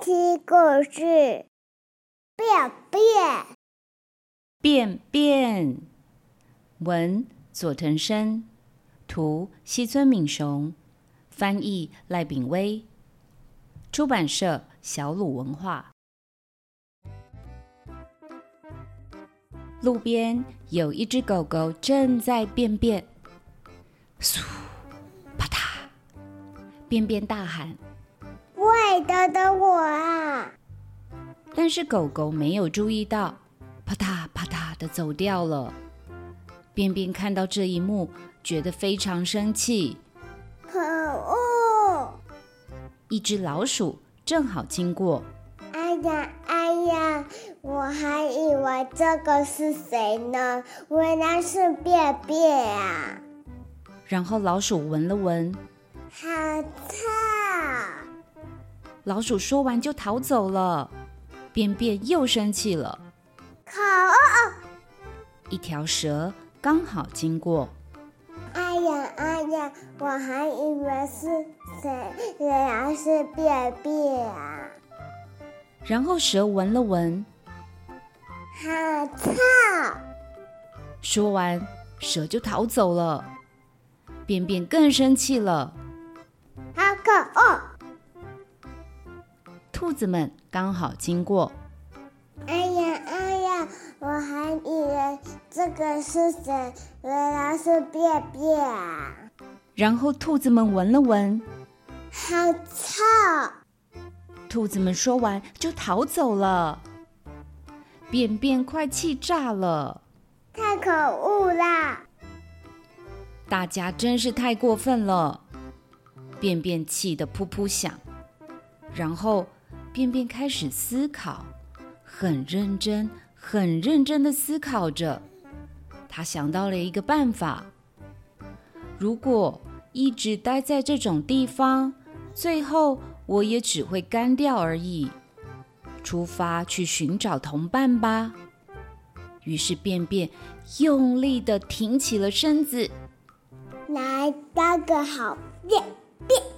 听故事，便便，便便，文佐藤伸，图西村敏雄，翻译赖炳威，出版社小鲁文化。路边有一只狗狗正在便便，嗖，啪嗒，便便大喊。喂，等等我啊！但是狗狗没有注意到，啪嗒啪嗒的走掉了。便便看到这一幕，觉得非常生气。可恶！一只老鼠正好经过。哎呀哎呀，我还以为这个是谁呢？原来是便便啊！然后老鼠闻了闻，好臭。老鼠说完就逃走了，便便又生气了。可恶！一条蛇刚好经过。哎呀哎呀，我还以为是谁，原来是便便啊！然后蛇闻了闻，好臭！说完，蛇就逃走了。便便更生气了，兔子们刚好经过。哎呀哎呀，我还以为这个是谁，原来是便便啊！然后兔子们闻了闻，好臭！兔子们说完就逃走了。便便快气炸了，太可恶啦！大家真是太过分了。便便气得噗噗响，然后。便便开始思考，很认真、很认真的思考着。他想到了一个办法：如果一直待在这种地方，最后我也只会干掉而已。出发去寻找同伴吧。于是便便用力的挺起了身子，来当个好便便。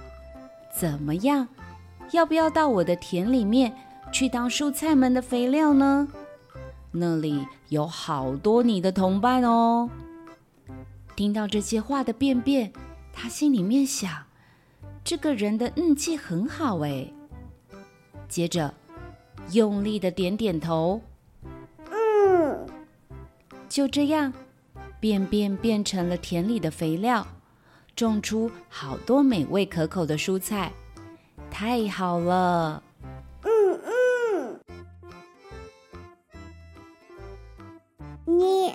怎么样？要不要到我的田里面去当蔬菜们的肥料呢？那里有好多你的同伴哦。听到这些话的便便，他心里面想：这个人的运气很好哎。接着，用力的点点头。嗯。就这样，便便变成了田里的肥料。种出好多美味可口的蔬菜，太好了。嗯嗯。你。